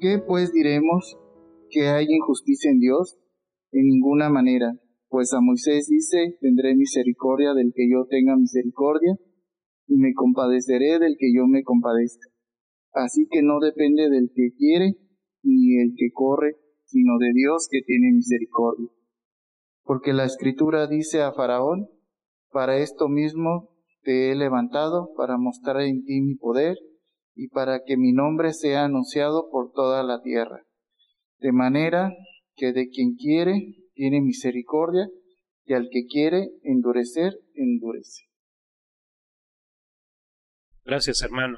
¿Qué pues diremos? ¿Que hay injusticia en Dios? En ninguna manera, pues a Moisés dice, tendré misericordia del que yo tenga misericordia, y me compadeceré del que yo me compadezca. Así que no depende del que quiere, ni el que corre, sino de Dios que tiene misericordia. Porque la escritura dice a Faraón, para esto mismo te he levantado, para mostrar en ti mi poder, y para que mi nombre sea anunciado por toda la tierra. De manera que de quien quiere tiene misericordia, y al que quiere endurecer, endurece. Gracias, hermano.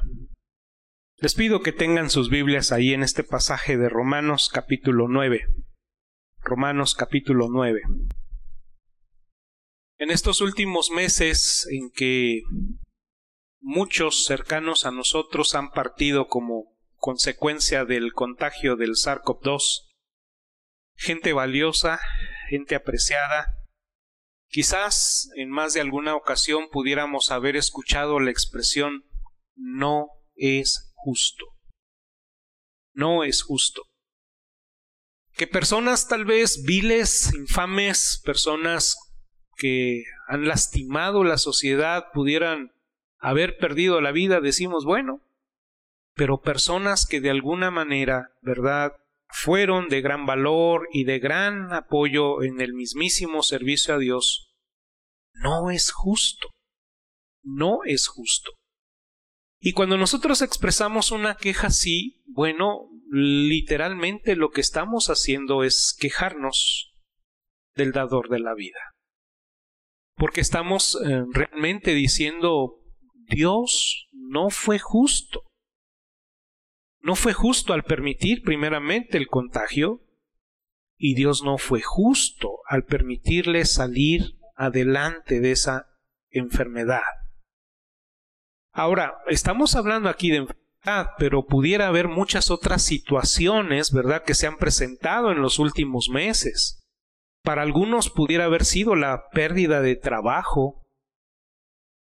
Les pido que tengan sus Biblias ahí en este pasaje de Romanos capítulo 9. Romanos capítulo 9. En estos últimos meses en que muchos cercanos a nosotros han partido como consecuencia del contagio del SARS-CoV-2, gente valiosa, gente apreciada, quizás en más de alguna ocasión pudiéramos haber escuchado la expresión no es justo. No es justo. Que personas tal vez viles, infames, personas que han lastimado la sociedad pudieran haber perdido la vida, decimos, bueno, pero personas que de alguna manera, ¿verdad?, fueron de gran valor y de gran apoyo en el mismísimo servicio a Dios, no es justo. No es justo. Y cuando nosotros expresamos una queja así, bueno, literalmente lo que estamos haciendo es quejarnos del dador de la vida. Porque estamos eh, realmente diciendo, Dios no fue justo. No fue justo al permitir primeramente el contagio y Dios no fue justo al permitirle salir adelante de esa enfermedad. Ahora, estamos hablando aquí de enfermedad, pero pudiera haber muchas otras situaciones, ¿verdad?, que se han presentado en los últimos meses. Para algunos pudiera haber sido la pérdida de trabajo.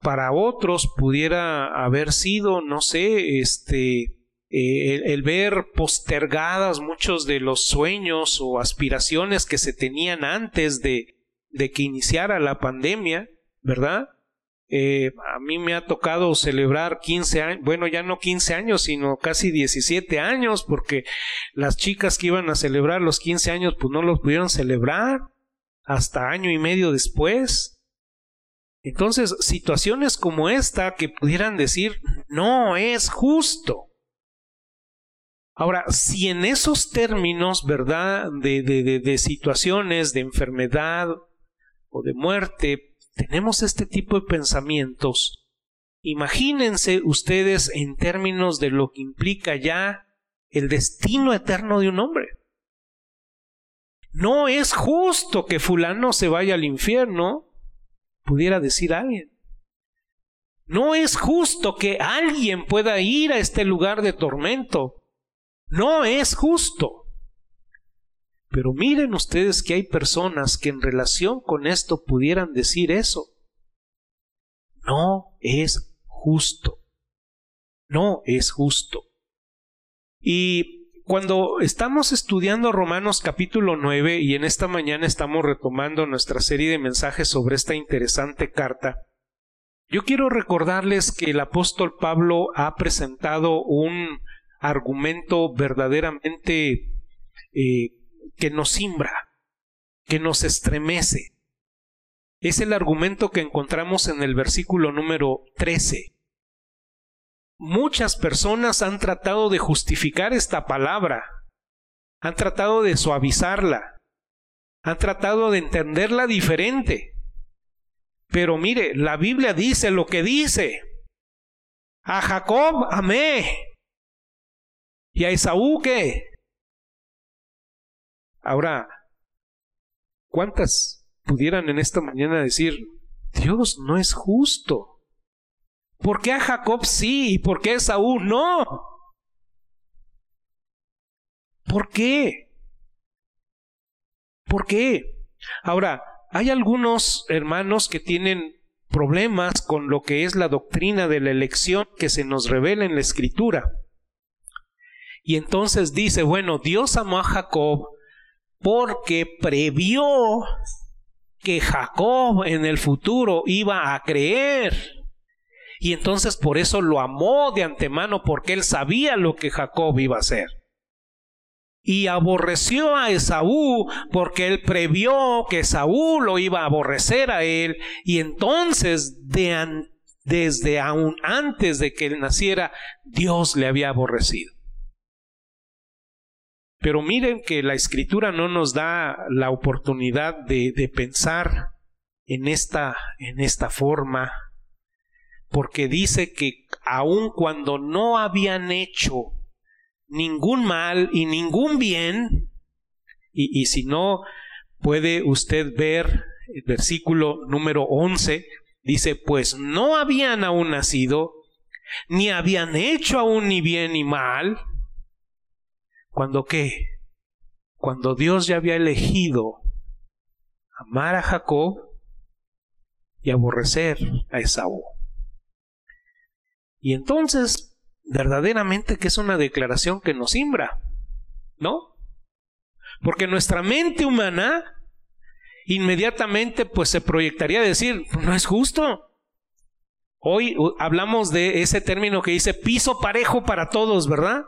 Para otros pudiera haber sido, no sé, este, eh, el, ver postergadas muchos de los sueños o aspiraciones que se tenían antes de, que iniciara la pandemia, ¿verdad? Eh, a mí me ha tocado celebrar 15 años, bueno, ya no 15 años, sino casi 17 años, porque las chicas que iban a celebrar los 15 años, pues no los pudieron celebrar hasta año y medio después. Entonces, situaciones como esta que pudieran decir, no es justo. Ahora, si en esos términos, ¿verdad?, de, de, de, situaciones de enfermedad o de muerte, tenemos este tipo de pensamientos, imagínense ustedes en términos de lo que implica ya el destino eterno de un hombre. No es justo que fulano se vaya al infierno, pudiera decir alguien. No es justo que alguien pueda ir a este lugar de tormento. No es justo. Pero miren ustedes que hay personas que en relación con esto pudieran decir eso. No es justo. No es justo. Y cuando estamos estudiando Romanos capítulo 9 y en esta mañana estamos retomando nuestra serie de mensajes sobre esta interesante carta, yo quiero recordarles que el apóstol Pablo ha presentado un argumento verdaderamente eh, que nos simbra, que nos estremece. Es el argumento que encontramos en el versículo número 13. Muchas personas han tratado de justificar esta palabra, han tratado de suavizarla, han tratado de entenderla diferente. Pero mire, la Biblia dice lo que dice. A Jacob amé. ¿Y a Esaú? Ahora, ¿cuántas pudieran en esta mañana decir, Dios no es justo? ¿Por qué a Jacob sí y por qué a Saúl no? ¿Por qué? ¿Por qué? Ahora, hay algunos hermanos que tienen problemas con lo que es la doctrina de la elección que se nos revela en la escritura. Y entonces dice, bueno, Dios amó a Jacob porque previó que Jacob en el futuro iba a creer. Y entonces por eso lo amó de antemano porque él sabía lo que Jacob iba a hacer. Y aborreció a Esaú porque él previó que Esaú lo iba a aborrecer a él. Y entonces de desde aún antes de que él naciera, Dios le había aborrecido. Pero miren que la escritura no nos da la oportunidad de, de pensar en esta, en esta forma, porque dice que aun cuando no habían hecho ningún mal y ningún bien, y, si no, puede usted ver el versículo número 11, dice, pues no habían aún nacido, ni habían hecho aún ni bien ni mal, cuando qué? Cuando Dios ya había elegido amar a Jacob y aborrecer a Esaú. Y entonces, verdaderamente que es una declaración que nos simbra, ¿no? Porque nuestra mente humana inmediatamente pues se proyectaría a decir, no es justo. Hoy hablamos de ese término que dice piso parejo para todos, ¿verdad?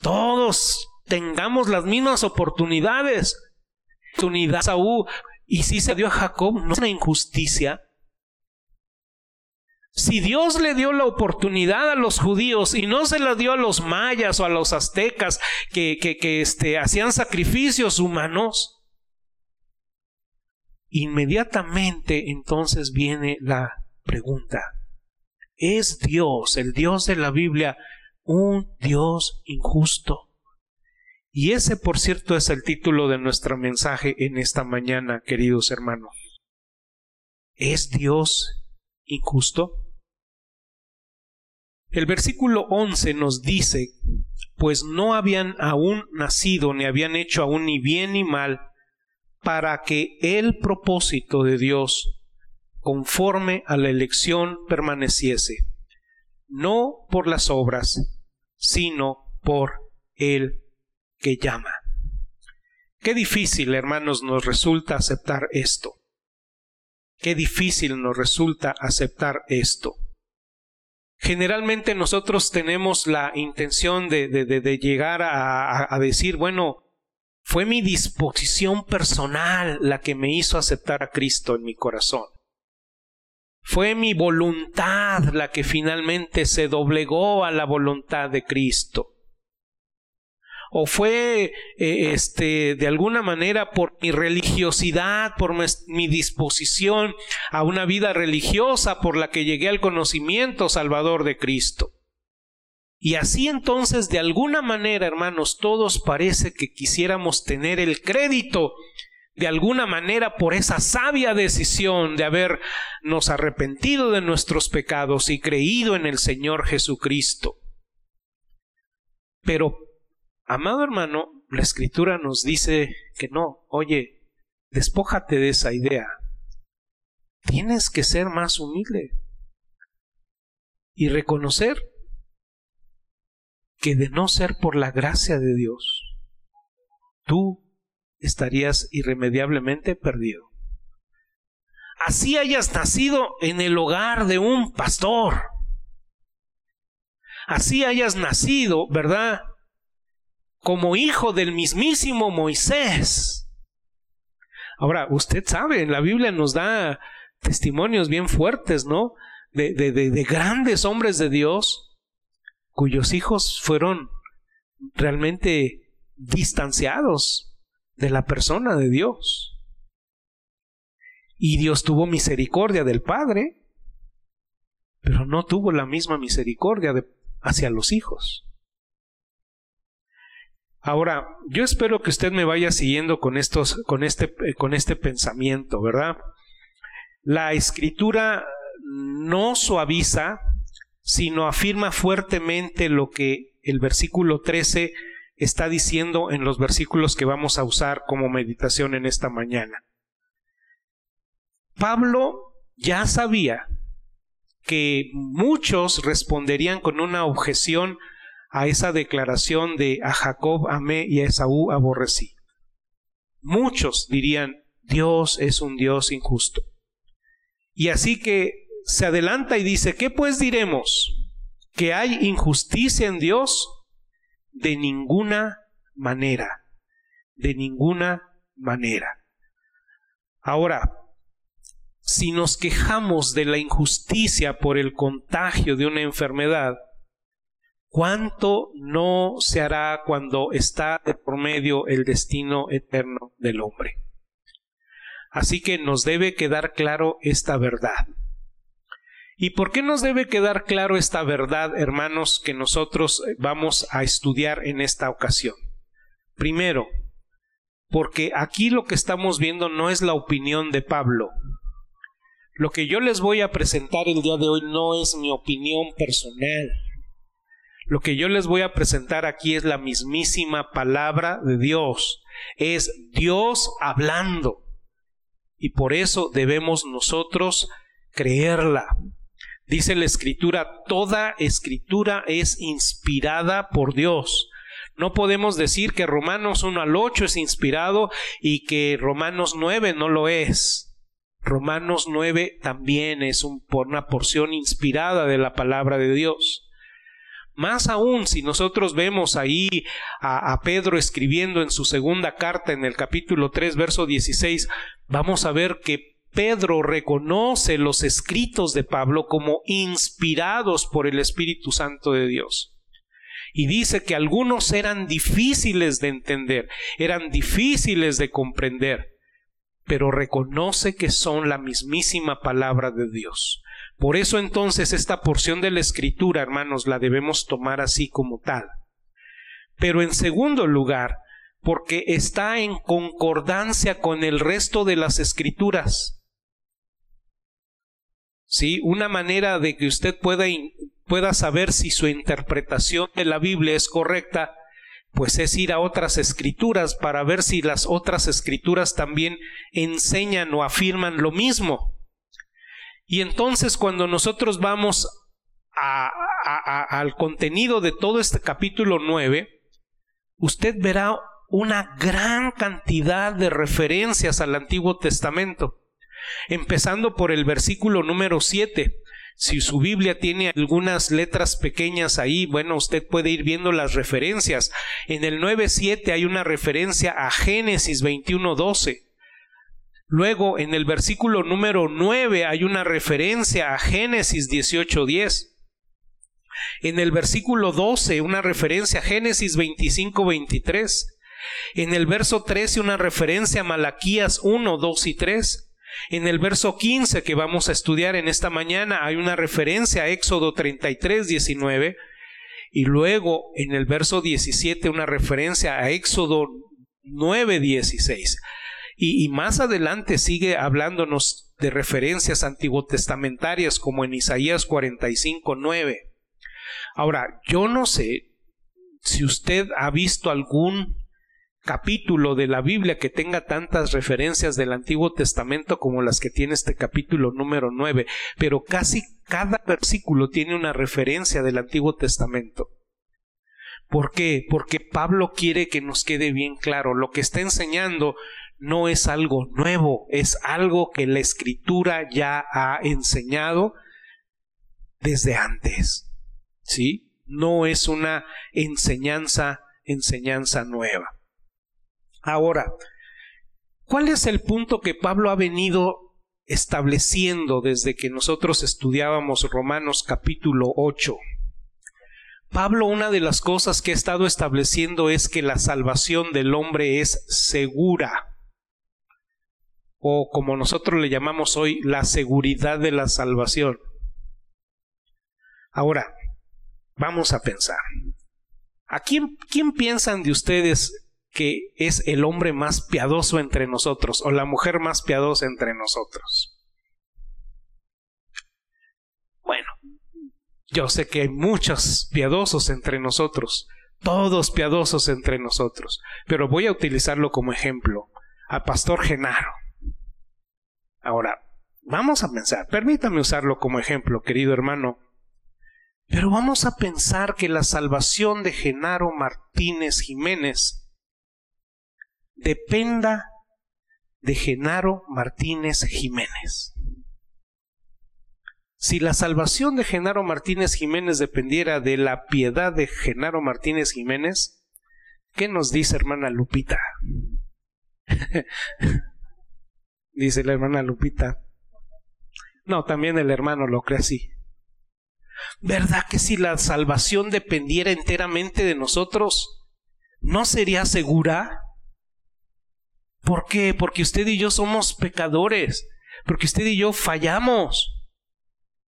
todos tengamos las mismas oportunidades. Oportunidad Saúl y si se dio a Jacob, no es una injusticia. Si Dios le dio la oportunidad a los judíos y no se la dio a los mayas o a los aztecas que, que, este, hacían sacrificios humanos, inmediatamente entonces viene la pregunta. ¿Es Dios, el Dios de la Biblia, un Dios injusto. Y ese, por cierto, es el título de nuestro mensaje en esta mañana, queridos hermanos. ¿Es Dios injusto? El versículo 11 nos dice, pues no habían aún nacido, ni habían hecho aún ni bien ni mal, para que el propósito de Dios, conforme a la elección, permaneciese, no por las obras, sino por el que llama. Qué difícil, hermanos, nos resulta aceptar esto. Qué difícil nos resulta aceptar esto. Generalmente nosotros tenemos la intención de, llegar a, a decir, bueno, fue mi disposición personal la que me hizo aceptar a Cristo en mi corazón. Fue mi voluntad la que finalmente se doblegó a la voluntad de Cristo. O fue eh, este de alguna manera por mi religiosidad, por mi disposición a una vida religiosa por la que llegué al conocimiento salvador de Cristo. Y así entonces, de alguna manera, hermanos, todos parece que quisiéramos tener el crédito de alguna manera por esa sabia decisión de habernos arrepentido de nuestros pecados y creído en el Señor Jesucristo. Pero, amado hermano, la escritura nos dice que no, oye, despójate de esa idea. Tienes que ser más humilde y reconocer que de no ser por la gracia de Dios, tú estarías irremediablemente perdido. Así hayas nacido en el hogar de un pastor. Así hayas nacido, ¿verdad? Como hijo del mismísimo Moisés. Ahora, usted sabe, en la Biblia nos da testimonios bien fuertes, ¿no? De, de, de, de grandes hombres de Dios cuyos hijos fueron realmente distanciados de la persona de Dios. Y Dios tuvo misericordia del Padre, pero no tuvo la misma misericordia hacia los hijos. Ahora, yo espero que usted me vaya siguiendo con, estos, con, este, con este pensamiento, ¿verdad? La escritura no suaviza, sino afirma fuertemente lo que el versículo 13 está diciendo en los versículos que vamos a usar como meditación en esta mañana. Pablo ya sabía que muchos responderían con una objeción a esa declaración de a Jacob amé y a Esaú aborrecí. Muchos dirían, Dios es un Dios injusto. Y así que se adelanta y dice, ¿qué pues diremos? ¿Que hay injusticia en Dios? De ninguna manera, de ninguna manera. Ahora, si nos quejamos de la injusticia por el contagio de una enfermedad, ¿cuánto no se hará cuando está de por medio el destino eterno del hombre? Así que nos debe quedar claro esta verdad. ¿Y por qué nos debe quedar claro esta verdad, hermanos, que nosotros vamos a estudiar en esta ocasión? Primero, porque aquí lo que estamos viendo no es la opinión de Pablo. Lo que yo les voy a presentar el día de hoy no es mi opinión personal. Lo que yo les voy a presentar aquí es la mismísima palabra de Dios. Es Dios hablando. Y por eso debemos nosotros creerla. Dice la escritura, toda escritura es inspirada por Dios. No podemos decir que Romanos 1 al 8 es inspirado y que Romanos 9 no lo es. Romanos 9 también es una porción inspirada de la palabra de Dios. Más aún, si nosotros vemos ahí a, Pedro escribiendo en su segunda carta en el capítulo 3, verso 16, vamos a ver que Pedro reconoce los escritos de Pablo como inspirados por el Espíritu Santo de Dios. Y dice que algunos eran difíciles de entender, eran difíciles de comprender, pero reconoce que son la mismísima palabra de Dios. Por eso entonces esta porción de la escritura, hermanos, la debemos tomar así como tal. Pero en segundo lugar, porque está en concordancia con el resto de las escrituras. ¿Sí? Una manera de que usted pueda, pueda saber si su interpretación de la Biblia es correcta, pues es ir a otras escrituras para ver si las otras escrituras también enseñan o afirman lo mismo. Y entonces cuando nosotros vamos al contenido de todo este capítulo 9, usted verá una gran cantidad de referencias al Antiguo Testamento, empezando por el versículo número 7. Si su Biblia tiene algunas letras pequeñas ahí, bueno, usted puede ir viendo las referencias. En el 9.7 hay una referencia a Génesis 21.12. Luego, en el versículo número 9 hay una referencia a Génesis 18:10. En el versículo 12 una referencia a Génesis 25:23. En el verso 13 una referencia a Malaquías 1, 2 y 3. En el verso 15 que vamos a estudiar en esta mañana hay una referencia a Éxodo 33, 19. Y luego en el verso 17 una referencia a Éxodo 9, 16. Y, más adelante sigue hablándonos de referencias antiguotestamentarias como en Isaías 45, 9. Ahora, yo no sé si usted ha visto algún capítulo de la Biblia que tenga tantas referencias del Antiguo Testamento como las que tiene este capítulo número 9, pero casi cada versículo tiene una referencia del Antiguo Testamento. ¿Por qué? Porque Pablo quiere que nos quede bien claro, lo que está enseñando no es algo nuevo, es algo que la escritura ya ha enseñado desde antes. ¿Sí? No es una enseñanza, enseñanza nueva. Ahora, ¿cuál es el punto que Pablo ha venido estableciendo desde que nosotros estudiábamos Romanos capítulo 8? Pablo una de las cosas que ha estado estableciendo es que la salvación del hombre es segura o como nosotros le llamamos hoy, la seguridad de la salvación. Ahora, vamos a pensar. ¿A quién, quién piensan de ustedes que es el hombre más piadoso entre nosotros o la mujer más piadosa entre nosotros? Bueno, yo sé que hay muchos piadosos entre nosotros, todos piadosos entre nosotros, pero voy a utilizarlo como ejemplo, a Pastor Genaro. Ahora, vamos a pensar, permítame usarlo como ejemplo, querido hermano. Pero vamos a pensar que la salvación de Genaro Martínez Jiménez dependa de Genaro Martínez Jiménez. Si la salvación de Genaro Martínez Jiménez dependiera de la piedad de Genaro Martínez Jiménez, ¿qué nos dice hermana Lupita? dice la hermana Lupita. No, también el hermano lo cree así. ¿Verdad que si la salvación dependiera enteramente de nosotros, no sería segura? ¿Por qué? Porque usted y yo somos pecadores, porque usted y yo fallamos,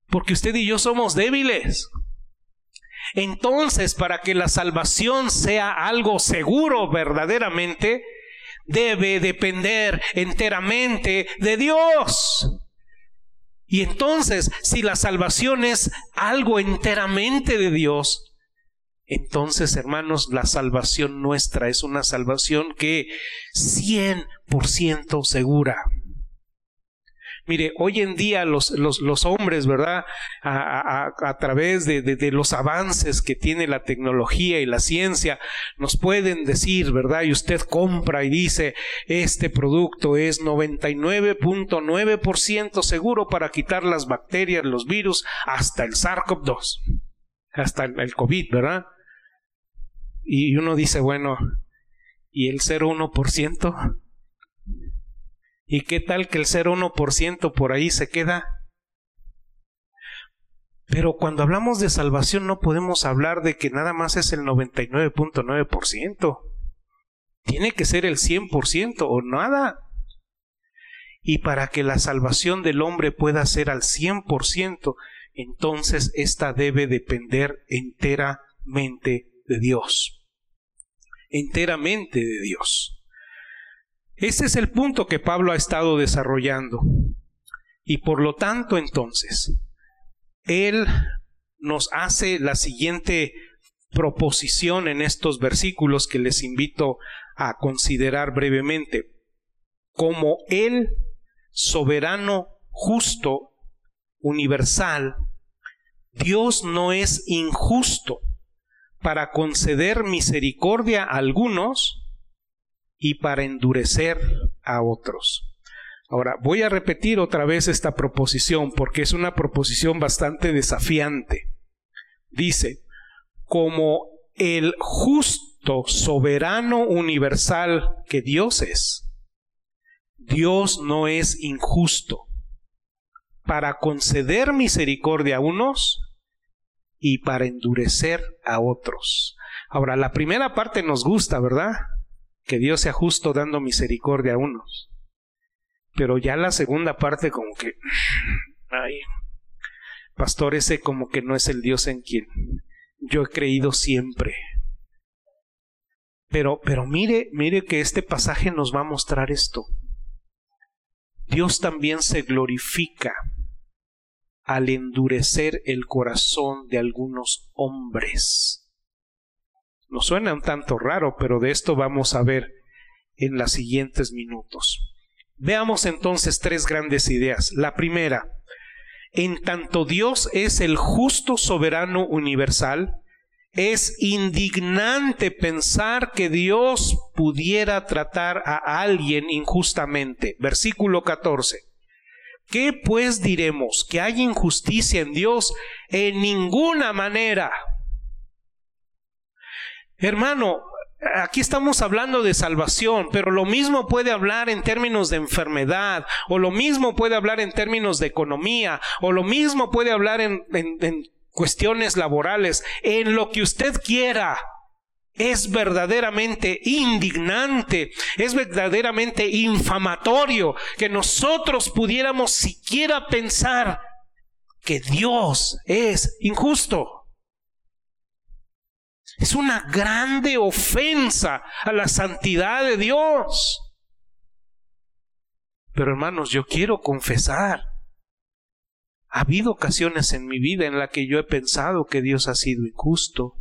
porque usted y yo somos débiles. Entonces, para que la salvación sea algo seguro verdaderamente, debe depender enteramente de Dios. Y entonces, si la salvación es algo enteramente de Dios, entonces, hermanos, la salvación nuestra es una salvación que 100% segura. Mire, hoy en día los, los, hombres, ¿verdad? A, través de, de, los avances que tiene la tecnología y la ciencia, nos pueden decir, ¿verdad? Y usted compra y dice, este producto es 99.9% seguro para quitar las bacterias, los virus, hasta el SARS-CoV-2, hasta el COVID, ¿verdad? Y uno dice, bueno, ¿y el 0,1%? ¿Y qué tal que el 0,1% por ahí se queda? Pero cuando hablamos de salvación no podemos hablar de que nada más es el 99.9%. Tiene que ser el 100% o nada. Y para que la salvación del hombre pueda ser al 100%, entonces esta debe depender enteramente de Dios. Enteramente de Dios. Ese es el punto que Pablo ha estado desarrollando. Y por lo tanto, entonces, él nos hace la siguiente proposición en estos versículos que les invito a considerar brevemente. Como el soberano, justo, universal, Dios no es injusto para conceder misericordia a algunos y para endurecer a otros. Ahora, voy a repetir otra vez esta proposición porque es una proposición bastante desafiante. Dice, como el justo, soberano, universal que Dios es, Dios no es injusto para conceder misericordia a unos y para endurecer a otros. Ahora, la primera parte nos gusta, ¿verdad? Que Dios sea justo dando misericordia a unos. Pero ya la segunda parte como que, ay, pastor, ese como que no es el Dios en quien yo he creído siempre. Pero, pero mire, mire que este pasaje nos va a mostrar esto. Dios también se glorifica al endurecer el corazón de algunos hombres. Nos suena un tanto raro, pero de esto vamos a ver en los siguientes minutos. Veamos entonces tres grandes ideas. La primera, en tanto Dios es el justo soberano universal, es indignante pensar que Dios pudiera tratar a alguien injustamente. Versículo 14. ¿Qué pues diremos? ¿Que hay injusticia en Dios? En ninguna manera. Hermano, aquí estamos hablando de salvación, pero lo mismo puede hablar en términos de enfermedad, o lo mismo puede hablar en términos de economía, o lo mismo puede hablar en, cuestiones laborales, en lo que usted quiera. Es verdaderamente indignante, es verdaderamente infamatorio que nosotros pudiéramos siquiera pensar que Dios es injusto. Es una grande ofensa a la santidad de Dios. Pero hermanos, yo quiero confesar. Ha habido ocasiones en mi vida en las que yo he pensado que Dios ha sido injusto.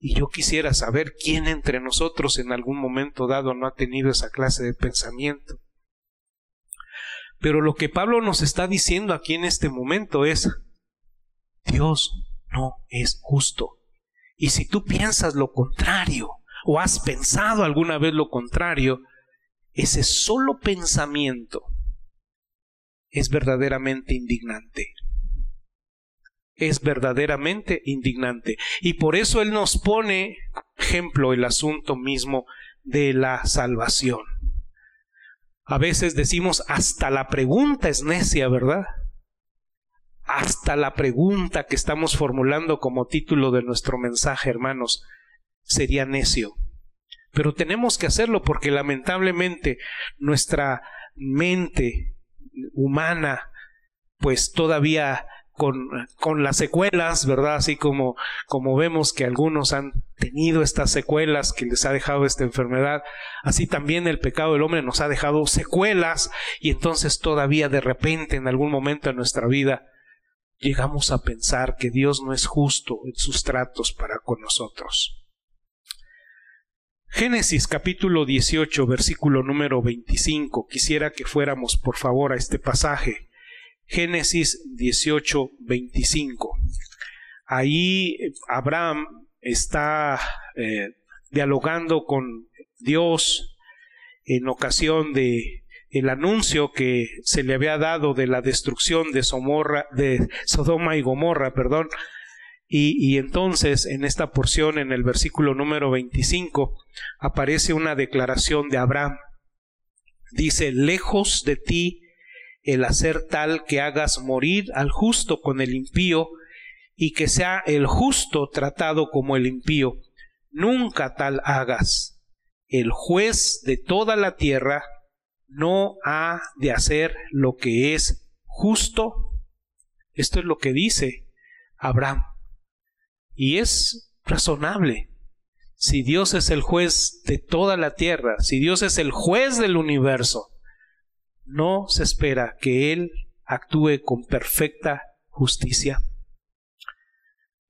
Y yo quisiera saber quién entre nosotros en algún momento dado no ha tenido esa clase de pensamiento. Pero lo que Pablo nos está diciendo aquí en este momento es, Dios no es justo. Y si tú piensas lo contrario, o has pensado alguna vez lo contrario, ese solo pensamiento es verdaderamente indignante. Es verdaderamente indignante. Y por eso Él nos pone ejemplo el asunto mismo de la salvación. A veces decimos hasta la pregunta es necia, ¿verdad? Hasta la pregunta que estamos formulando como título de nuestro mensaje, hermanos, sería necio. Pero tenemos que hacerlo porque lamentablemente nuestra mente humana pues todavía con, con, las secuelas, ¿verdad? Así como, como vemos que algunos han tenido estas secuelas que les ha dejado esta enfermedad, así también el pecado del hombre nos ha dejado secuelas y entonces todavía de repente en algún momento de nuestra vida llegamos a pensar que Dios no es justo en sus tratos para con nosotros. Génesis capítulo 18, versículo número 25. Quisiera que fuéramos por favor a este pasaje. Génesis 18, 25. Ahí Abraham está eh, dialogando con Dios en ocasión de el anuncio que se le había dado de la destrucción de, Somorra, de Sodoma y Gomorra, perdón, y, entonces en esta porción, en el versículo número 25, aparece una declaración de Abraham. Dice, lejos de ti el hacer tal que hagas morir al justo con el impío y que sea el justo tratado como el impío. Nunca tal hagas. El juez de toda la tierra no ha de hacer lo que es justo. Esto es lo que dice Abraham. Y es razonable. Si Dios es el juez de toda la tierra, si Dios es el juez del universo, no se espera que Él actúe con perfecta justicia.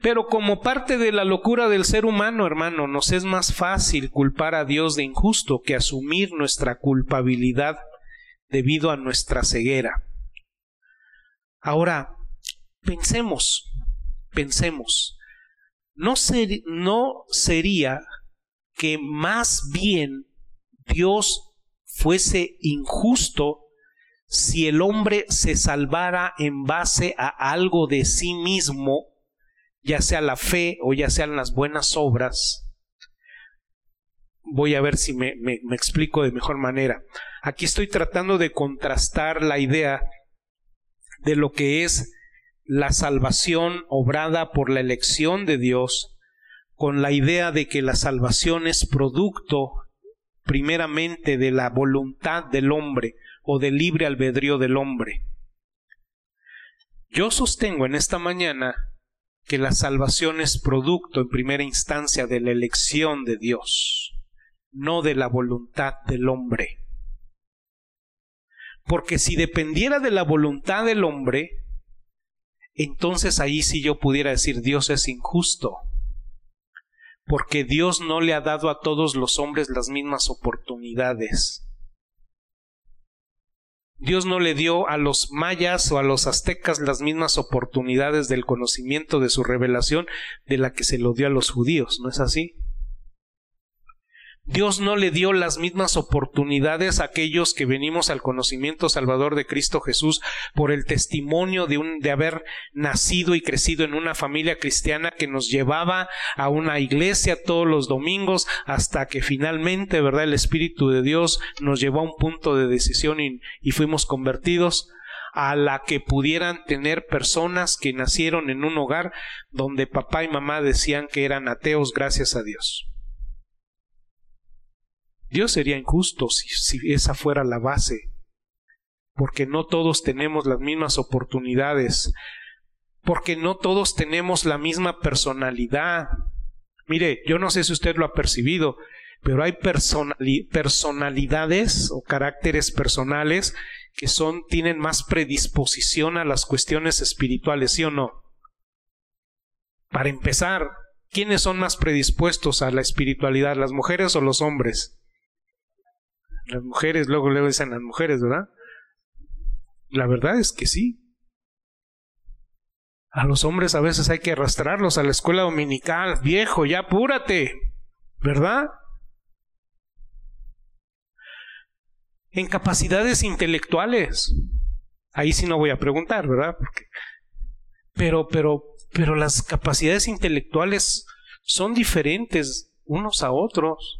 Pero como parte de la locura del ser humano, hermano, nos es más fácil culpar a Dios de injusto que asumir nuestra culpabilidad debido a nuestra ceguera. Ahora, pensemos, pensemos, ¿no, no sería que más bien Dios fuese injusto si el hombre se salvara en base a algo de sí mismo, ya sea la fe o ya sean las buenas obras? Voy a ver si me, explico de mejor manera. Aquí estoy tratando de contrastar la idea de lo que es la salvación obrada por la elección de Dios con la idea de que la salvación es producto primeramente de la voluntad del hombre o del libre albedrío del hombre. Yo sostengo en esta mañana que la salvación es producto en primera instancia de la elección de Dios, no de la voluntad del hombre. Porque si dependiera de la voluntad del hombre, entonces ahí sí yo pudiera decir Dios es injusto, porque Dios no le ha dado a todos los hombres las mismas oportunidades. Dios no le dio a los mayas o a los aztecas las mismas oportunidades del conocimiento de su revelación de la que se lo dio a los judíos, ¿no es así? Dios no le dio las mismas oportunidades a aquellos que venimos al conocimiento salvador de Cristo Jesús por el testimonio de, un, de haber nacido y crecido en una familia cristiana que nos llevaba a una iglesia todos los domingos hasta que finalmente, ¿verdad? El Espíritu de Dios nos llevó a un punto de decisión y, y fuimos convertidos a la que pudieran tener personas que nacieron en un hogar donde papá y mamá decían que eran ateos gracias a Dios. Dios sería injusto si, esa fuera la base, porque no todos tenemos las mismas oportunidades, porque no todos tenemos la misma personalidad. Mire, yo no sé si usted lo ha percibido, pero hay personalidades o caracteres personales que son tienen más predisposición a las cuestiones espirituales, ¿sí o no? Para empezar, ¿quiénes son más predispuestos a la espiritualidad, las mujeres o los hombres? Las mujeres, luego le dicen las mujeres, ¿verdad? La verdad es que sí. A los hombres a veces hay que arrastrarlos a la escuela dominical. Viejo, ya apúrate. ¿Verdad? En capacidades intelectuales. Ahí sí no voy a preguntar, ¿verdad? pero, pero, pero las capacidades intelectuales son diferentes unos a otros.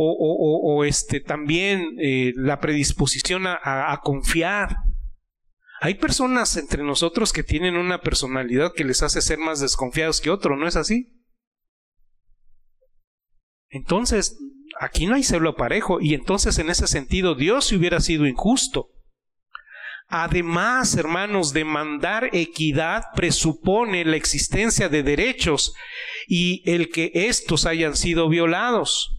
O, o, o, este, también eh, la predisposición a, confiar. Hay personas entre nosotros que tienen una personalidad que les hace ser más desconfiados que otros, ¿no es así? Entonces, aquí no hay celo parejo y entonces en ese sentido Dios si hubiera sido injusto. Además, hermanos, demandar equidad presupone la existencia de derechos y el que estos hayan sido violados.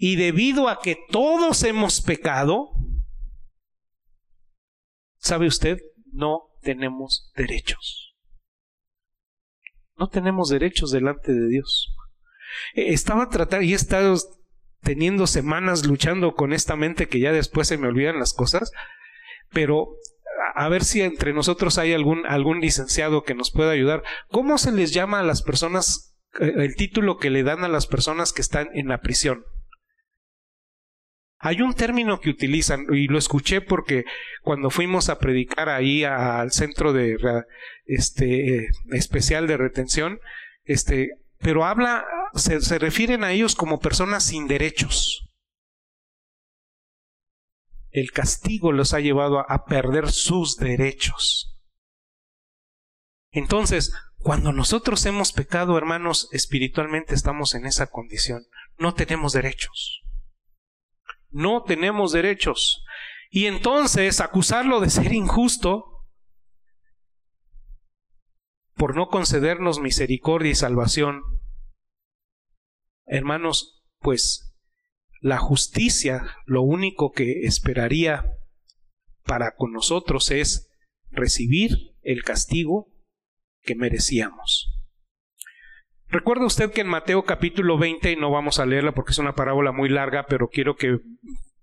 Y debido a que todos hemos pecado, ¿sabe usted? No tenemos derechos. No tenemos derechos delante de Dios. Eh, estaba tratando y he estado teniendo semanas luchando con esta mente que ya después se me olvidan las cosas, pero a ver si entre nosotros hay algún, algún licenciado que nos pueda ayudar. ¿Cómo se les llama a las personas, eh, el título que le dan a las personas que están en la prisión? Hay un término que utilizan, y lo escuché porque cuando fuimos a predicar ahí al centro de este especial de retención, este, pero habla, se, se refieren a ellos como personas sin derechos el castigo los ha llevado a, perder sus derechos. Entonces, cuando nosotros hemos pecado, hermanos, espiritualmente estamos en esa condición. No tenemos derechos. No tenemos derechos. Y entonces acusarlo de ser injusto por no concedernos misericordia y salvación, hermanos, pues la justicia lo único que esperaría para con nosotros es recibir el castigo que merecíamos. Recuerda usted que en Mateo capítulo 20, y no vamos a leerla porque es una parábola muy larga, pero quiero que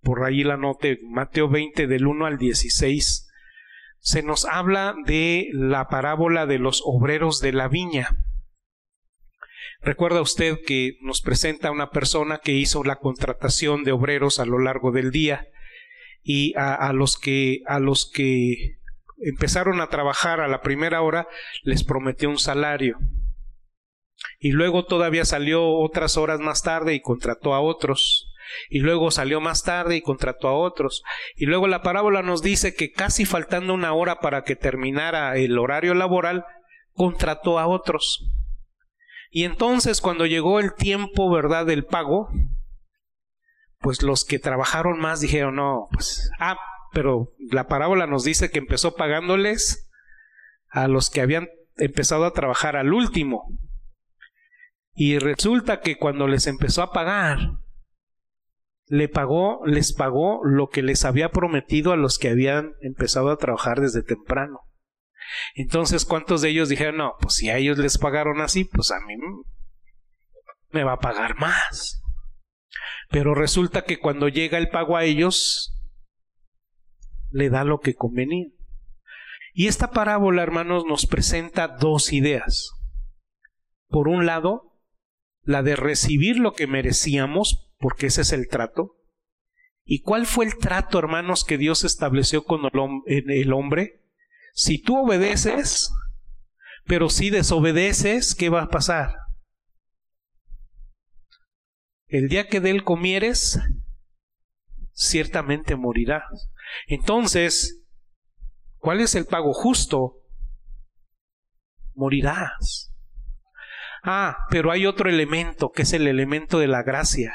por ahí la note, Mateo 20 del 1 al 16, se nos habla de la parábola de los obreros de la viña. Recuerda usted que nos presenta una persona que hizo la contratación de obreros a lo largo del día y a, los que a los que empezaron a trabajar a la primera hora les prometió un salario y luego todavía salió otras horas más tarde y contrató a otros y luego salió más tarde y contrató a otros y luego la parábola nos dice que casi faltando una hora para que terminara el horario laboral contrató a otros y entonces cuando llegó el tiempo, ¿verdad?, del pago, pues los que trabajaron más dijeron, no, pues, ah, pero la parábola nos dice que empezó pagándoles a los que habían empezado a trabajar al último. Y resulta que cuando les empezó a pagar, le pagó, les pagó lo que les había prometido a los que habían empezado a trabajar desde temprano. Entonces, ¿cuántos de ellos dijeron, no, pues si a ellos les pagaron así, pues a mí me va a pagar más? Pero resulta que cuando llega el pago a ellos, le da lo que convenía. Y esta parábola, hermanos, nos presenta dos ideas. Por un lado, la de recibir lo que merecíamos, porque ese es el trato. ¿Y cuál fue el trato, hermanos, que Dios estableció con el hombre? Si tú obedeces, pero si desobedeces, ¿qué va a pasar? El día que de él comieres, ciertamente morirás. Entonces, ¿cuál es el pago justo? Morirás. Ah, pero hay otro elemento, que es el elemento de la gracia.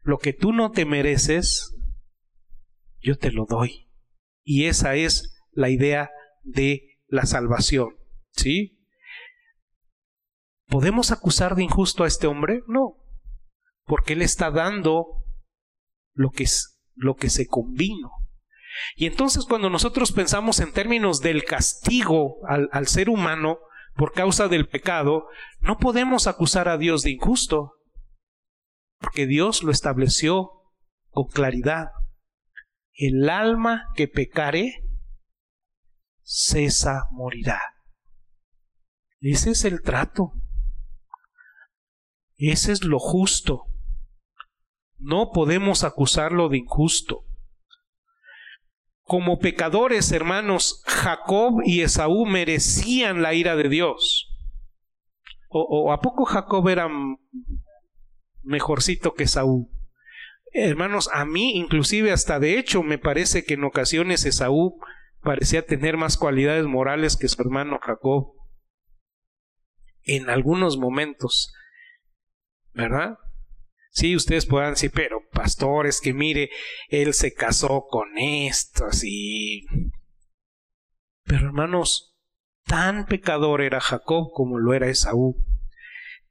Lo que tú no te mereces, yo te lo doy. Y esa es la idea de la salvación. ¿Sí? ¿Podemos acusar de injusto a este hombre? No, porque él está dando lo que, es, lo que se convino. Y entonces cuando nosotros pensamos en términos del castigo al, al ser humano por causa del pecado, no podemos acusar a Dios de injusto, porque Dios lo estableció con claridad. El alma que pecare César morirá. Ese es el trato. Ese es lo justo. No podemos acusarlo de injusto. Como pecadores, hermanos, Jacob y Esaú merecían la ira de Dios. ¿O, a poco Jacob era mejorcito que Esaú? Hermanos, a mí inclusive hasta de hecho me parece que en ocasiones Esaú parecía tener más cualidades morales que su hermano Jacob. En algunos momentos, ¿verdad? Sí, ustedes puedan decir, pero pastores, que mire, él se casó con esto, así. Pero hermanos, tan pecador era Jacob como lo era Esaú.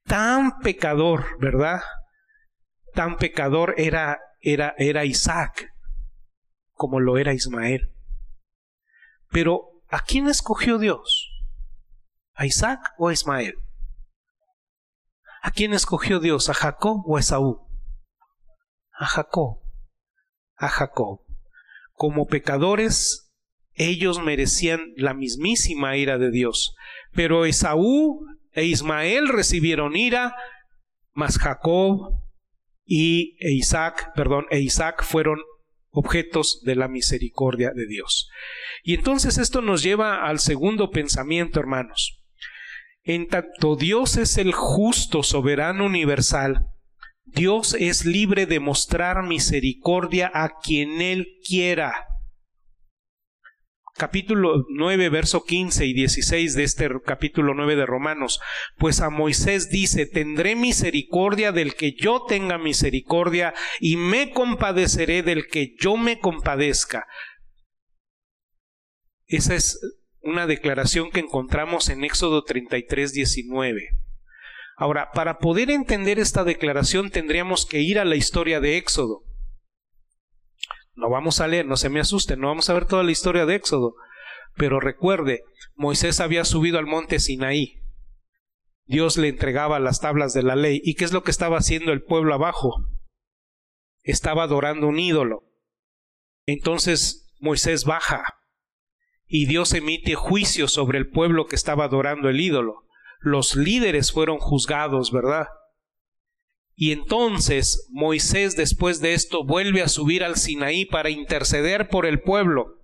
Tan pecador, ¿verdad? Tan pecador era, era, era Isaac como lo era Ismael. Pero, ¿a quién escogió Dios? ¿A Isaac o a Ismael? ¿A quién escogió Dios? ¿A Jacob o a Esaú? A Jacob. A Jacob. Como pecadores, ellos merecían la mismísima ira de Dios. Pero Esaú e Ismael recibieron ira, mas Jacob y e Isaac, perdón, e Isaac fueron objetos de la misericordia de Dios. Y entonces esto nos lleva al segundo pensamiento, hermanos. En tanto Dios es el justo, soberano, universal, Dios es libre de mostrar misericordia a quien Él quiera. Capítulo 9, verso 15 y 16 de este capítulo 9 de Romanos. Pues a Moisés dice, tendré misericordia del que yo tenga misericordia y me compadeceré del que yo me compadezca. Esa es una declaración que encontramos en Éxodo 33, 19. Ahora, para poder entender esta declaración tendríamos que ir a la historia de Éxodo. No vamos a leer, no se me asusten, no vamos a ver toda la historia de Éxodo. Pero recuerde, Moisés había subido al monte Sinaí. Dios le entregaba las tablas de la ley. ¿Y qué es lo que estaba haciendo el pueblo abajo? Estaba adorando un ídolo. Entonces Moisés baja y Dios emite juicio sobre el pueblo que estaba adorando el ídolo. Los líderes fueron juzgados, ¿verdad? Y entonces Moisés después de esto vuelve a subir al Sinaí para interceder por el pueblo.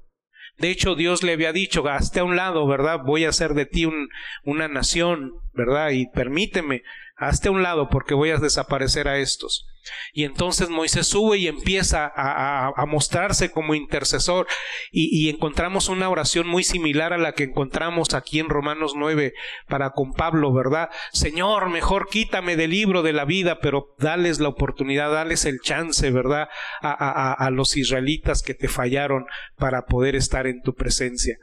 De hecho, Dios le había dicho, hazte a un lado, ¿verdad? Voy a hacer de ti una nación, ¿verdad? Y permíteme, hazte a un lado porque voy a desaparecer a estos. Y entonces Moisés sube y empieza a, mostrarse como intercesor y, encontramos una oración muy similar a la que encontramos aquí en Romanos 9 para con Pablo, ¿verdad? Señor, mejor quítame del libro de la vida, pero dales la oportunidad, dales el chance, ¿verdad? A, los israelitas que te fallaron para poder estar en tu presencia.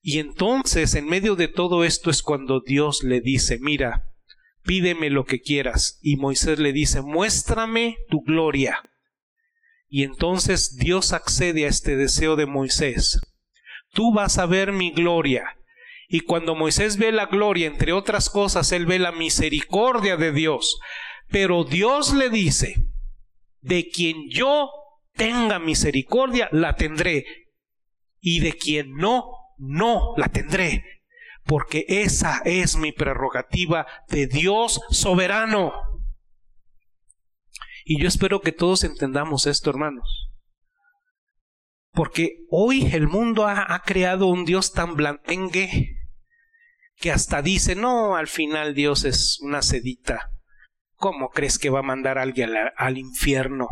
Y entonces, en medio de todo esto es cuando Dios le dice, mira, pídeme lo que quieras. Y Moisés le dice, muéstrame tu gloria. Y entonces Dios accede a este deseo de Moisés. Tú vas a ver mi gloria. Y cuando Moisés ve la gloria, entre otras cosas, él ve la misericordia de Dios. Pero Dios le dice, de quien yo tenga misericordia, la tendré. Y de quien no, no la tendré porque esa es mi prerrogativa de Dios soberano. Y yo espero que todos entendamos esto, hermanos. Porque hoy el mundo ha, creado un Dios tan blandengue que hasta dice, no, al final Dios es una sedita. ¿Cómo crees que va a mandar a alguien al infierno?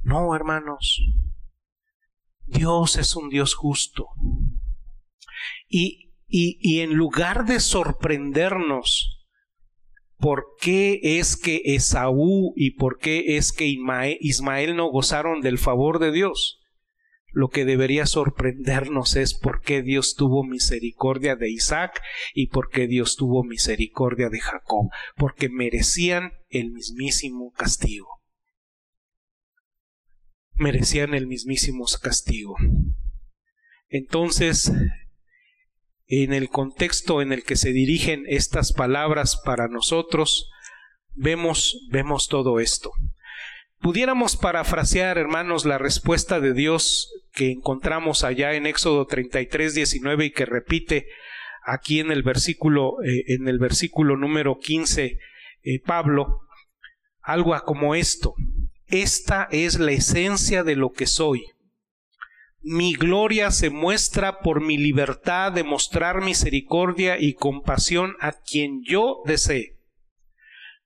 No, hermanos. Dios es un Dios justo. Y, y, en lugar de sorprendernos por qué es que Esaú y por qué es que Ismael no gozaron del favor de Dios, lo que debería sorprendernos es por qué Dios tuvo misericordia de Isaac y por qué Dios tuvo misericordia de Jacob, porque merecían el mismísimo castigo. Merecían el mismísimo castigo. Entonces, en el contexto en el que se dirigen estas palabras para nosotros, vemos, vemos todo esto. Pudiéramos parafrasear, hermanos, la respuesta de Dios que encontramos allá en Éxodo 33, 19 y que repite aquí en el versículo, eh, en el versículo número 15, eh, Pablo, algo como esto. Esta es la esencia de lo que soy. Mi gloria se muestra por mi libertad de mostrar misericordia y compasión a quien yo desee.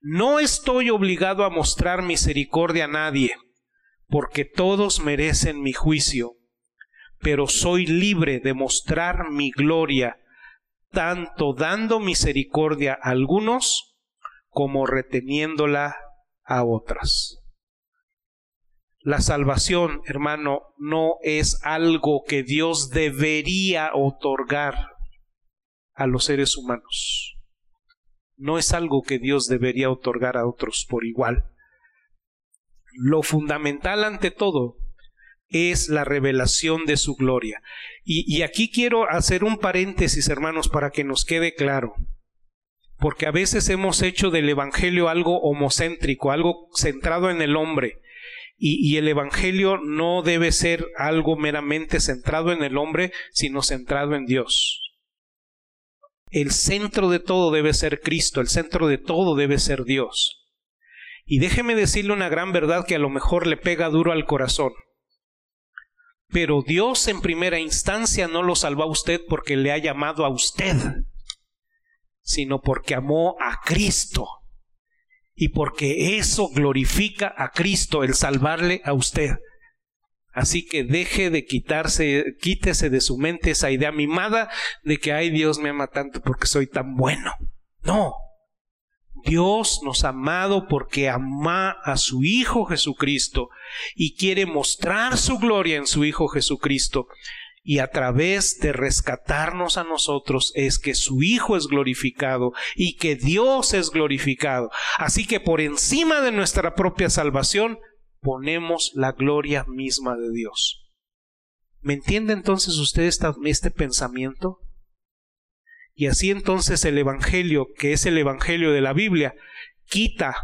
No estoy obligado a mostrar misericordia a nadie, porque todos merecen mi juicio, pero soy libre de mostrar mi gloria, tanto dando misericordia a algunos como reteniéndola a otras. La salvación, hermano, no es algo que Dios debería otorgar a los seres humanos. No es algo que Dios debería otorgar a otros por igual. Lo fundamental ante todo es la revelación de su gloria. Y, aquí quiero hacer un paréntesis, hermanos, para que nos quede claro. Porque a veces hemos hecho del Evangelio algo homocéntrico, algo centrado en el hombre y, el Evangelio no debe ser algo meramente centrado en el hombre, sino centrado en Dios. El centro de todo debe ser Cristo, el centro de todo debe ser Dios. Y déjeme decirle una gran verdad que a lo mejor le pega duro al corazón. Pero Dios en primera instancia no lo salvó a usted porque le ha llamado a usted, sino porque amó a Cristo y porque eso glorifica a Cristo, el salvarle a usted. Así que deje de quitarse, quítese de su mente esa idea mimada de que, ay, Dios me ama tanto porque soy tan bueno. No. Dios nos ha amado porque ama a su Hijo Jesucristo y quiere mostrar su gloria en su Hijo Jesucristo y a través de rescatarnos a nosotros es que su Hijo es glorificado y que Dios es glorificado. Así que por encima de nuestra propia salvación ponemos la gloria misma de Dios. ¿Me entiende entonces usted este pensamiento? Y así entonces el Evangelio, que es el Evangelio de la Biblia, quita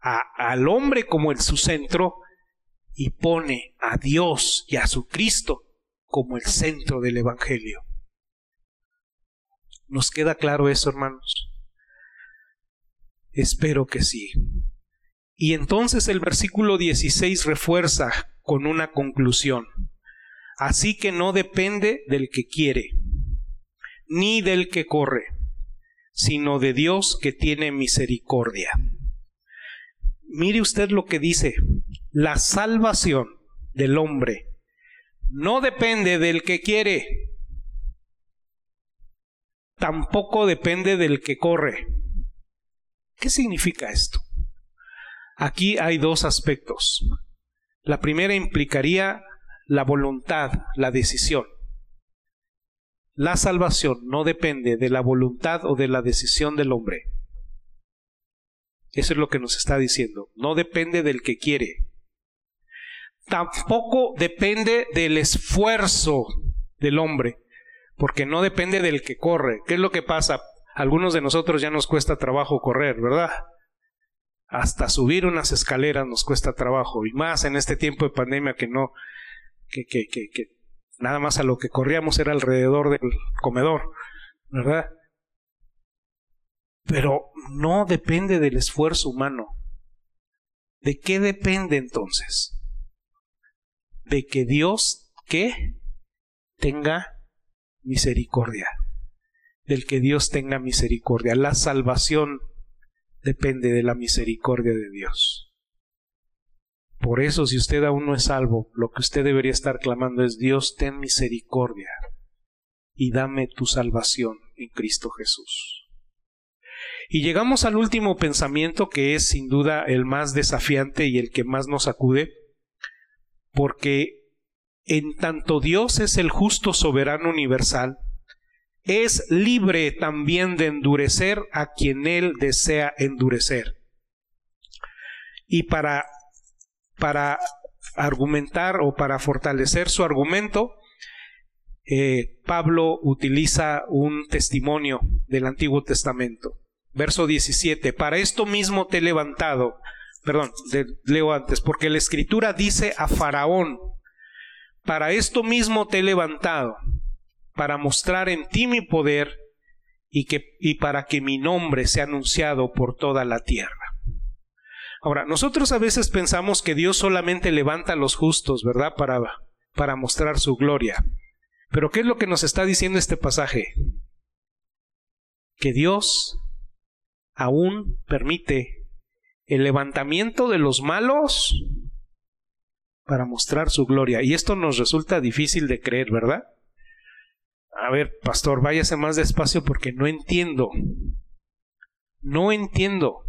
al hombre como en su centro y pone a Dios y a su Cristo como el centro del Evangelio. ¿Nos queda claro eso, hermanos? Espero que sí. Y entonces el versículo 16 refuerza con una conclusión. Así que no depende del que quiere, ni del que corre, sino de Dios que tiene misericordia. Mire usted lo que dice, la salvación del hombre no depende del que quiere, tampoco depende del que corre. ¿Qué significa esto? Aquí hay dos aspectos. La primera implicaría la voluntad, la decisión. La salvación no depende de la voluntad o de la decisión del hombre. Eso es lo que nos está diciendo. No depende del que quiere, tampoco depende del esfuerzo del hombre, porque no depende del que corre. ¿Qué es lo que pasa? algunos de nosotros ya nos cuesta trabajo correr, ¿verdad? Hasta subir unas escaleras nos cuesta trabajo, y más en este tiempo de pandemia que no, que, que, que, que nada más a lo que corríamos era alrededor del comedor, ¿verdad? Pero no depende del esfuerzo humano. ¿De qué depende entonces? De que Dios que tenga misericordia, del que Dios tenga misericordia. La salvación depende de la misericordia de Dios. Por eso, si usted aún no es salvo, lo que usted debería estar clamando es Dios, ten misericordia y dame tu salvación en Cristo Jesús. Y llegamos al último pensamiento que es sin duda el más desafiante y el que más nos acude, porque en tanto Dios es el justo soberano universal, es libre también de endurecer a quien Él desea endurecer. Y para, para argumentar o para fortalecer su argumento, eh, Pablo utiliza un testimonio del Antiguo Testamento. Verso 17, para esto mismo te he levantado, perdón, leo antes, porque la escritura dice a Faraón, para esto mismo te he levantado, para mostrar en ti mi poder y, que, y para que mi nombre sea anunciado por toda la tierra. Ahora, nosotros a veces pensamos que Dios solamente levanta a los justos, ¿verdad? Para, para mostrar su gloria. Pero ¿qué es lo que nos está diciendo este pasaje? Que Dios aún permite el levantamiento de los malos para mostrar su gloria. Y esto nos resulta difícil de creer, ¿verdad? A ver, pastor, váyase más despacio porque no entiendo. No entiendo.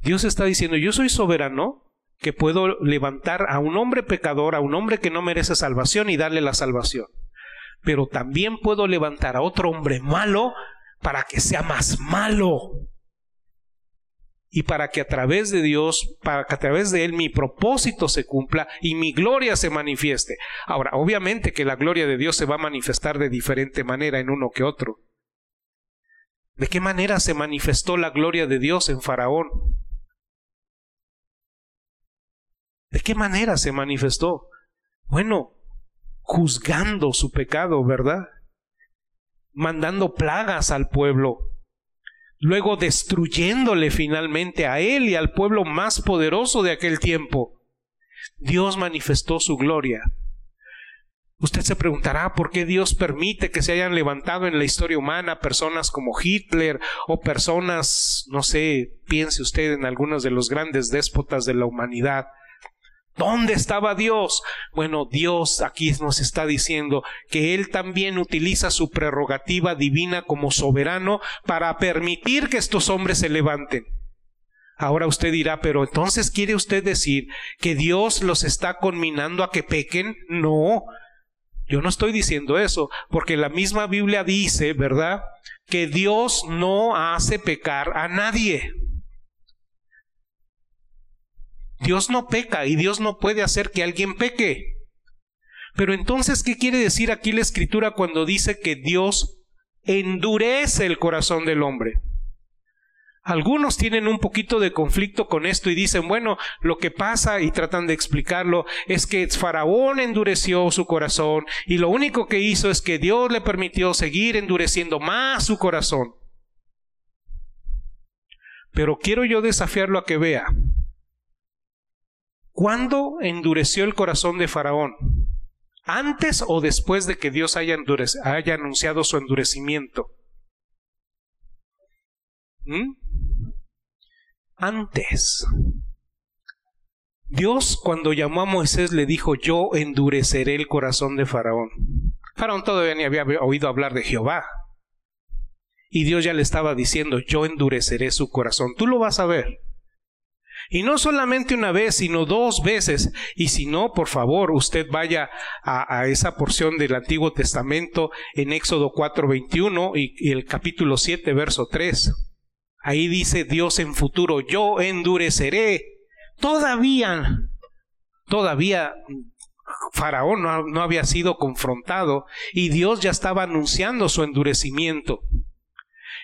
Dios está diciendo, yo soy soberano que puedo levantar a un hombre pecador, a un hombre que no merece salvación y darle la salvación. Pero también puedo levantar a otro hombre malo para que sea más malo y para que a través de Dios, para que a través de Él mi propósito se cumpla y mi gloria se manifieste. Ahora, obviamente que la gloria de Dios se va a manifestar de diferente manera en uno que otro. ¿De qué manera se manifestó la gloria de Dios en Faraón? ¿De qué manera se manifestó? Bueno, juzgando su pecado, ¿verdad? Mandando plagas al pueblo, luego destruyéndole finalmente a él y al pueblo más poderoso de aquel tiempo. Dios manifestó su gloria. Usted se preguntará por qué Dios permite que se hayan levantado en la historia humana personas como Hitler o personas, no sé, piense usted en algunos de los grandes déspotas de la humanidad. ¿Dónde estaba Dios? Bueno, Dios aquí nos está diciendo que Él también utiliza su prerrogativa divina como soberano para permitir que estos hombres se levanten. Ahora usted dirá, pero entonces quiere usted decir que Dios los está conminando a que pequen? No, yo no estoy diciendo eso, porque la misma Biblia dice, ¿verdad? Que Dios no hace pecar a nadie. Dios no peca y Dios no puede hacer que alguien peque. Pero entonces, ¿qué quiere decir aquí la escritura cuando dice que Dios endurece el corazón del hombre? Algunos tienen un poquito de conflicto con esto y dicen, bueno, lo que pasa y tratan de explicarlo es que Faraón endureció su corazón y lo único que hizo es que Dios le permitió seguir endureciendo más su corazón. Pero quiero yo desafiarlo a que vea ¿Cuándo endureció el corazón de Faraón? ¿Antes o después de que Dios haya, anunciado su endurecimiento? ¿Mm? Antes. Dios cuando llamó a Moisés le dijo, yo endureceré el corazón de Faraón. Faraón todavía ni había oído hablar de Jehová. Y Dios ya le estaba diciendo, yo endureceré su corazón. Tú lo vas a ver. Y no solamente una vez, sino dos veces. Y si no, por favor, usted vaya a, esa porción del Antiguo Testamento en Éxodo 4:21 y, y el capítulo 7, verso 3. Ahí dice Dios en futuro, yo endureceré. Todavía, todavía Faraón no, no, había sido confrontado y Dios ya estaba anunciando su endurecimiento.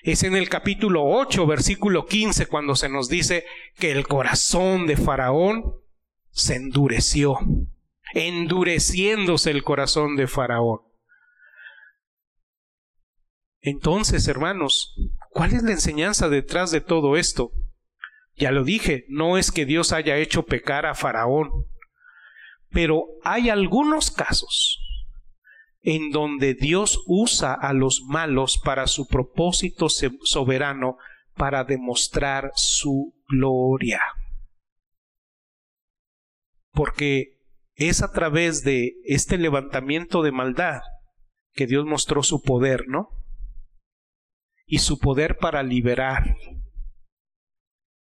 Es en el capítulo 8, versículo 15, cuando se nos dice que el corazón de Faraón se endureció, endureciéndose el corazón de Faraón. Entonces, hermanos, ¿cuál es la enseñanza detrás de todo esto? Ya lo dije, no es que Dios haya hecho pecar a Faraón, pero hay algunos casos en donde Dios usa a los malos para su propósito soberano, para demostrar su gloria. Porque es a través de este levantamiento de maldad que Dios mostró su poder, ¿no? Y su poder para liberar.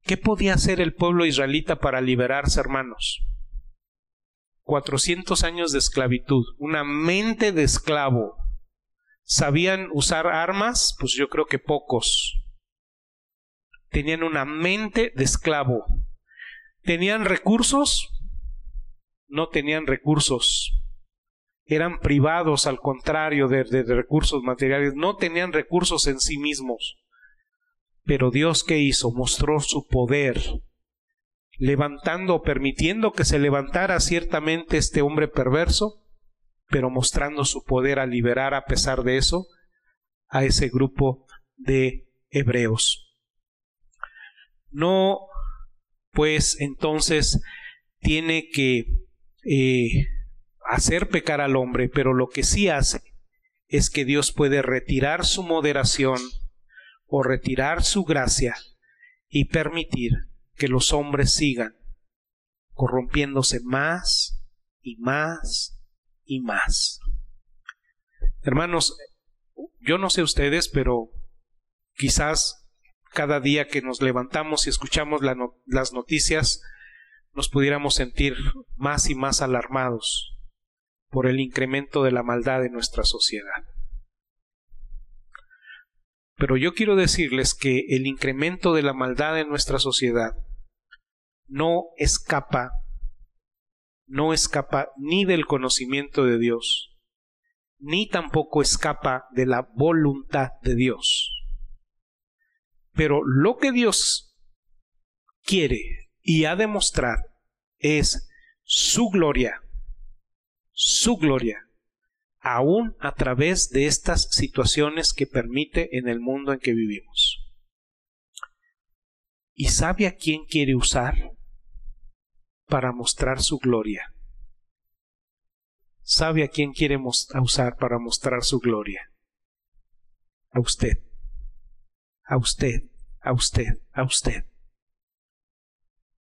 ¿Qué podía hacer el pueblo israelita para liberarse, hermanos? 400 años de esclavitud, una mente de esclavo. ¿Sabían usar armas? Pues yo creo que pocos. Tenían una mente de esclavo. ¿Tenían recursos? No tenían recursos. Eran privados, al contrario, de, de recursos materiales. No tenían recursos en sí mismos. Pero Dios qué hizo? Mostró su poder levantando permitiendo que se levantara ciertamente este hombre perverso, pero mostrando su poder a liberar a pesar de eso a ese grupo de hebreos. No, pues entonces tiene que eh, hacer pecar al hombre, pero lo que sí hace es que Dios puede retirar su moderación o retirar su gracia y permitir que los hombres sigan corrompiéndose más y más y más. Hermanos, yo no sé ustedes, pero quizás cada día que nos levantamos y escuchamos las noticias, nos pudiéramos sentir más y más alarmados por el incremento de la maldad en nuestra sociedad. Pero yo quiero decirles que el incremento de la maldad en nuestra sociedad no escapa, no escapa ni del conocimiento de Dios, ni tampoco escapa de la voluntad de Dios. Pero lo que Dios quiere y ha de mostrar es su gloria, su gloria aún a través de estas situaciones que permite en el mundo en que vivimos. ¿Y sabe a quién quiere usar para mostrar su gloria? ¿Sabe a quién quiere usar para mostrar su gloria? A usted, a usted, a usted, a usted.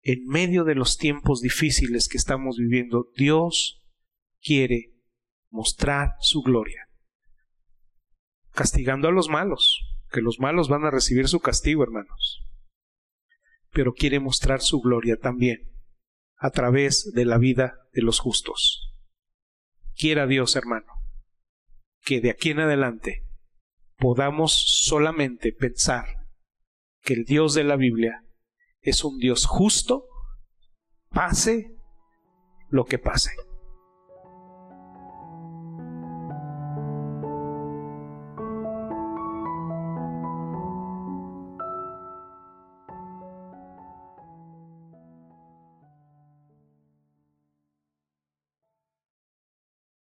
En medio de los tiempos difíciles que estamos viviendo, Dios quiere mostrar su gloria. Castigando a los malos, que los malos van a recibir su castigo, hermanos. Pero quiere mostrar su gloria también a través de la vida de los justos. Quiera Dios, hermano, que de aquí en adelante podamos solamente pensar que el Dios de la Biblia es un Dios justo, pase lo que pase.